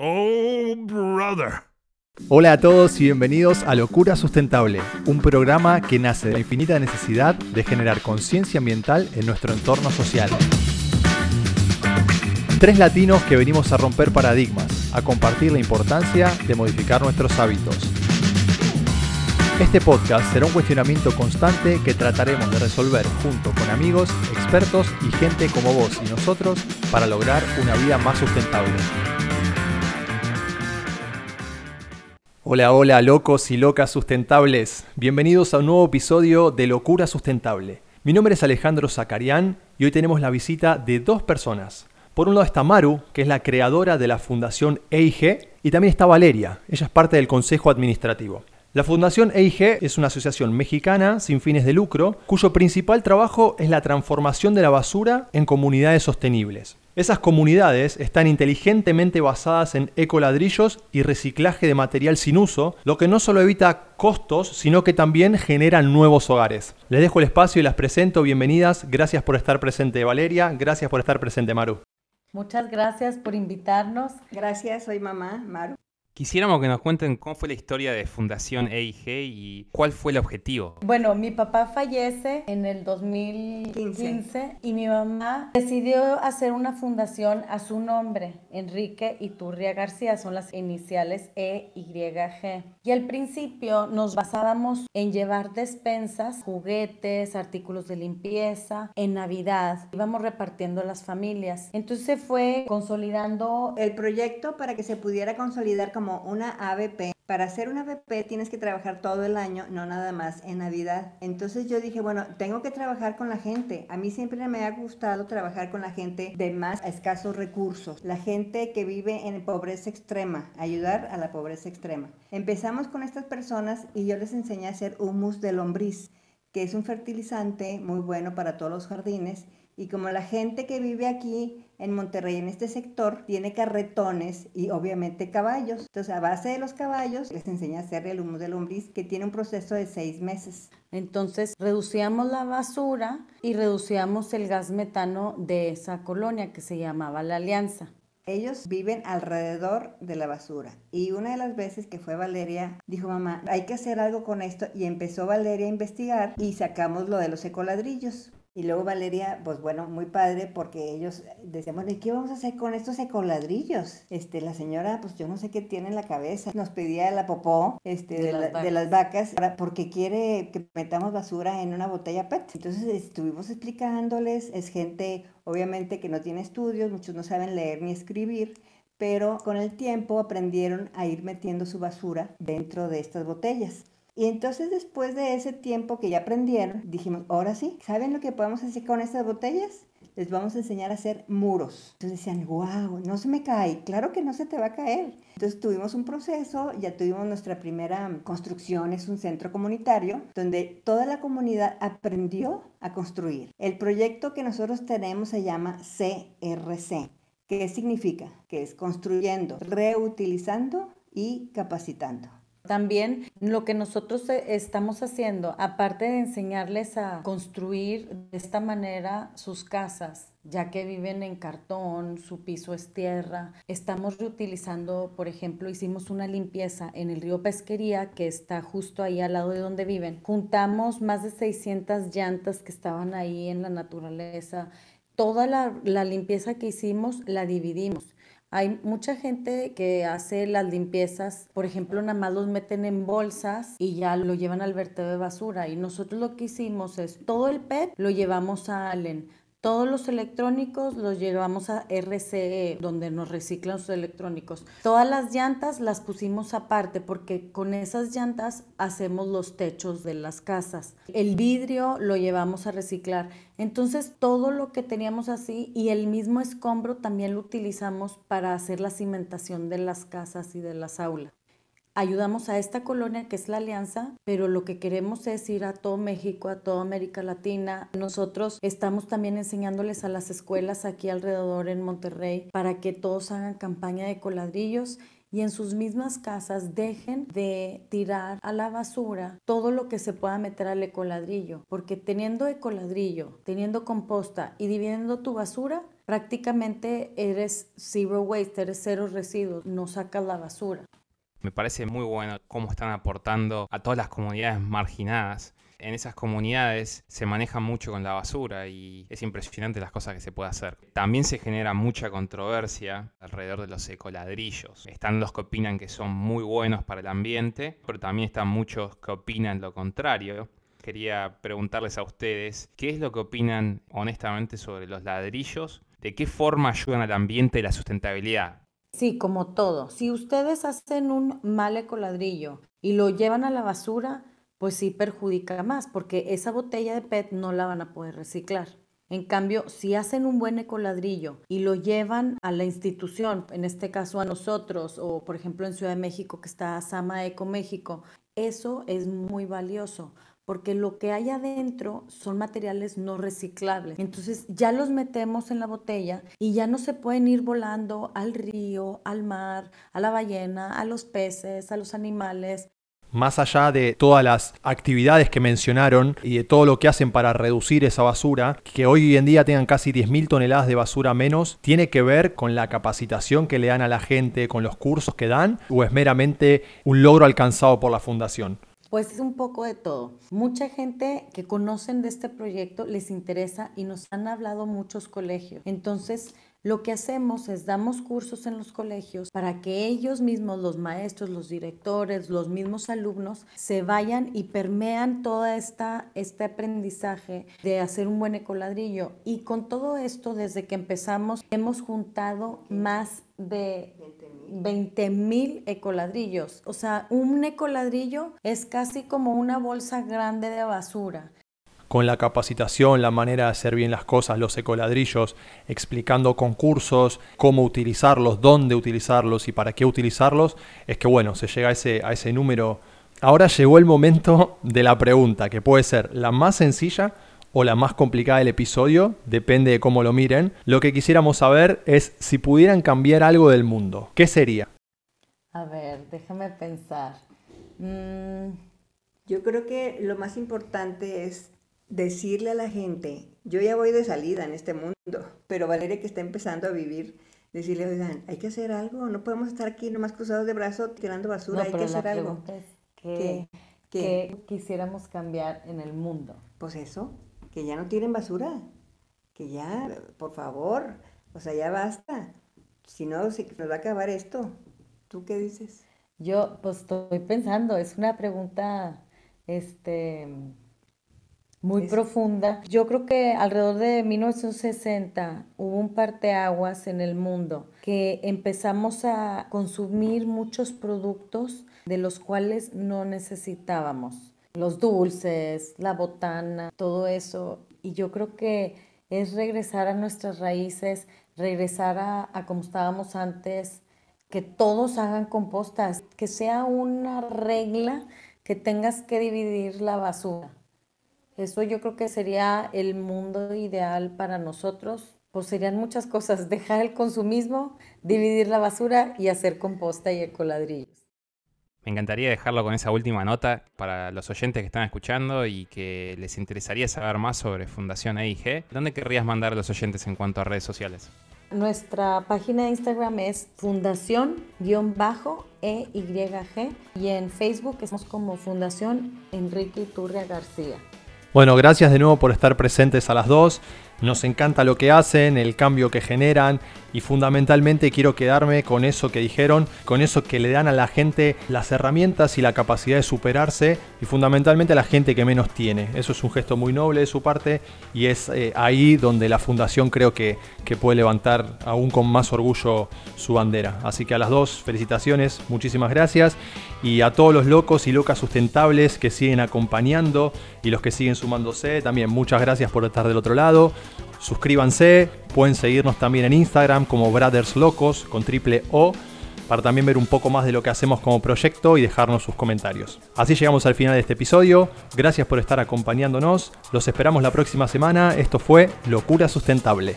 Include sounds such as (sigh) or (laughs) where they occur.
Oh, brother. Hola a todos y bienvenidos a Locura Sustentable, un programa que nace de la infinita necesidad de generar conciencia ambiental en nuestro entorno social. Tres latinos que venimos a romper paradigmas, a compartir la importancia de modificar nuestros hábitos. Este podcast será un cuestionamiento constante que trataremos de resolver junto con amigos, expertos y gente como vos y nosotros para lograr una vida más sustentable. Hola, hola, locos y locas sustentables. Bienvenidos a un nuevo episodio de Locura Sustentable. Mi nombre es Alejandro Zacarián y hoy tenemos la visita de dos personas. Por un lado está Maru, que es la creadora de la Fundación EIG, y también está Valeria, ella es parte del Consejo Administrativo. La Fundación EIG es una asociación mexicana sin fines de lucro, cuyo principal trabajo es la transformación de la basura en comunidades sostenibles. Esas comunidades están inteligentemente basadas en ecoladrillos y reciclaje de material sin uso, lo que no solo evita costos, sino que también generan nuevos hogares. Les dejo el espacio y las presento. Bienvenidas. Gracias por estar presente, Valeria. Gracias por estar presente, Maru. Muchas gracias por invitarnos. Gracias, soy mamá, Maru. Quisiéramos que nos cuenten cómo fue la historia de Fundación EIG y cuál fue el objetivo. Bueno, mi papá fallece en el 2015 y mi mamá decidió hacer una fundación a su nombre, Enrique Iturria García, son las iniciales EYG. Y al principio nos basábamos en llevar despensas, juguetes, artículos de limpieza, en Navidad. Íbamos repartiendo a las familias. Entonces se fue consolidando el proyecto para que se pudiera consolidar como una ABP. Para hacer una ABP tienes que trabajar todo el año, no nada más en Navidad. Entonces yo dije, bueno, tengo que trabajar con la gente. A mí siempre me ha gustado trabajar con la gente de más escasos recursos, la gente que vive en pobreza extrema, ayudar a la pobreza extrema. Empezamos con estas personas y yo les enseñé a hacer humus de lombriz, que es un fertilizante muy bueno para todos los jardines y como la gente que vive aquí en Monterrey, en este sector, tiene carretones y obviamente caballos. Entonces, a base de los caballos, les enseña a hacer el humus de lombriz, que tiene un proceso de seis meses. Entonces, reducíamos la basura y reducíamos el gas metano de esa colonia que se llamaba La Alianza. Ellos viven alrededor de la basura. Y una de las veces que fue Valeria, dijo mamá, hay que hacer algo con esto. Y empezó Valeria a investigar y sacamos lo de los ecoladrillos. Y luego Valeria, pues bueno, muy padre porque ellos decíamos, ¿y qué vamos a hacer con estos ecoladrillos? Este, la señora, pues yo no sé qué tiene en la cabeza. Nos pedía la popó este, de, las, vacas porque quiere que metamos basura en una botella PET. Entonces estuvimos explicándoles, es gente obviamente que no tiene estudios, muchos no saben leer ni escribir, pero con el tiempo aprendieron a ir metiendo su basura dentro de estas botellas. Y entonces después de ese tiempo que ya aprendieron, dijimos, ahora sí, ¿saben lo que podemos hacer con estas botellas? Les vamos a enseñar a hacer muros. Entonces decían, wow, no se me cae. Claro que no se te va a caer. Entonces tuvimos un proceso, ya tuvimos nuestra primera construcción, es un centro comunitario, donde toda la comunidad aprendió a construir. El proyecto que nosotros tenemos se llama CRC. ¿Qué significa? Que es construyendo, reutilizando y capacitando. También lo que nosotros eh, estamos haciendo, aparte de enseñarles a construir de esta manera sus casas, ya que viven en cartón, su piso es tierra, estamos reutilizando, por ejemplo, hicimos una limpieza en el río Pesquería, que está justo ahí al lado de donde viven. Juntamos más de 600 llantas que estaban ahí en la naturaleza. Toda la, la limpieza que hicimos la dividimos hay mucha gente que hace las limpiezas, por ejemplo, nada más los meten en bolsas y ya lo llevan al vertedero de basura. Y nosotros lo que hicimos es todo el PET lo llevamos a Allen. Todos los electrónicos los llevamos a RCE, donde nos reciclan los electrónicos. Todas las llantas las pusimos aparte porque con esas llantas hacemos los techos de las casas. El vidrio lo llevamos a reciclar. Entonces todo lo que teníamos así y el mismo escombro también lo utilizamos para hacer la cimentación de las casas y de las aulas ayudamos a esta colonia que es la Alianza, pero lo que queremos es ir a todo México, a toda América Latina. Nosotros estamos también enseñándoles a las escuelas aquí alrededor en Monterrey para que todos hagan campaña de coladrillos y en sus mismas casas dejen de tirar a la basura todo lo que se pueda meter al ecoladrillo, porque teniendo ecoladrillo, teniendo composta y dividiendo tu basura, prácticamente eres zero waste, eres cero residuos, no sacas la basura. Me parece muy bueno cómo están aportando a todas las comunidades marginadas. En esas comunidades se maneja mucho con la basura y es impresionante las cosas que se puede hacer. También se genera mucha controversia alrededor de los ecoladrillos. Están los que opinan que son muy buenos para el ambiente, pero también están muchos que opinan lo contrario quería preguntarles a ustedes qué es lo que opinan honestamente sobre los ladrillos, de qué forma ayudan al ambiente y la sustentabilidad. Sí, como todo. Si ustedes hacen un mal ecoladrillo y lo llevan a la basura, pues sí perjudica más, porque esa botella de PET no la van a poder reciclar. En cambio, si hacen un buen ecoladrillo y lo llevan a la institución, en este caso a nosotros, o por ejemplo en Ciudad de México que está Sama Eco México, eso es muy valioso porque lo que hay adentro son materiales no reciclables. Entonces ya los metemos en la botella y ya no se pueden ir volando al río, al mar, a la ballena, a los peces, a los animales. Más allá de todas las actividades que mencionaron y de todo lo que hacen para reducir esa basura, que hoy en día tengan casi 10.000 toneladas de basura menos, ¿tiene que ver con la capacitación que le dan a la gente, con los cursos que dan, o es meramente un logro alcanzado por la fundación? Pues es un poco de todo. Mucha gente que conocen de este proyecto les interesa y nos han hablado muchos colegios. Entonces, lo que hacemos es damos cursos en los colegios para que ellos mismos, los maestros, los directores, los mismos alumnos, se vayan y permean todo esta, este aprendizaje de hacer un buen ecoladrillo. Y con todo esto, desde que empezamos, hemos juntado más de 20 mil ecoladrillos. O sea, un ecoladrillo es casi como una bolsa grande de basura. Con la capacitación, la manera de hacer bien las cosas, los ecoladrillos, explicando concursos, cómo utilizarlos, dónde utilizarlos y para qué utilizarlos, es que bueno, se llega a ese, a ese número. Ahora llegó el momento de la pregunta, que puede ser la más sencilla, o la más complicada del episodio, depende de cómo lo miren. Lo que quisiéramos saber es si pudieran cambiar algo del mundo, ¿qué sería? A ver, déjame pensar. Mm, yo creo que lo más importante es decirle a la gente, yo ya voy de salida en este mundo, pero Valeria que está empezando a vivir, decirle, oigan, hay que hacer algo, no podemos estar aquí nomás cruzados de brazos tirando basura, hay que hacer algo. ¿Qué, ¿Qué quisiéramos cambiar en el mundo? Pues eso, que ya no tienen basura, que ya, por favor, o sea, ya basta. Si no, se nos va a acabar esto. ¿Tú qué dices? Yo, pues estoy pensando, es una pregunta, este, muy profunda. Yo creo que alrededor de 1960 hubo un parteaguas en el mundo que empezamos a consumir muchos productos de los cuales no necesitábamos los dulces, la botana, todo eso. Y yo creo que es regresar a nuestras raíces, regresar a, a como estábamos antes, que todos hagan compostas, que sea una regla que tengas que dividir la basura. Eso yo creo que sería el mundo ideal para nosotros. Pues serían muchas cosas, (laughs) dejar el consumismo, dividir la basura y hacer composta y ecoladrillos. Me encantaría dejarlo con esa última nota para los oyentes que están escuchando y que les interesaría saber más sobre Fundación EIG. ¿Dónde querrías mandar a los oyentes en cuanto a redes sociales? Nuestra página de Instagram es fundación-eyg y en Facebook estamos como Fundación Enrique Iturria García. Bueno, gracias de nuevo por estar presentes a las dos. Nos encanta lo que hacen, el cambio que generan y fundamentalmente quiero quedarme con eso que dijeron, con eso que le dan a la gente las herramientas y la capacidad de superarse y fundamentalmente a la gente que menos tiene. Eso es un gesto muy noble de su parte y es eh, ahí donde la fundación creo que, que puede levantar aún con más orgullo su bandera. Así que a las dos, felicitaciones, muchísimas gracias y a todos los locos y locas sustentables que siguen acompañando y los que siguen sumándose, también muchas gracias por estar del otro lado. Suscríbanse, pueden seguirnos también en Instagram como Brothers Locos con triple O para también ver un poco más de lo que hacemos como proyecto y dejarnos sus comentarios. Así llegamos al final de este episodio. Gracias por estar acompañándonos. Los esperamos la próxima semana. Esto fue Locura Sustentable.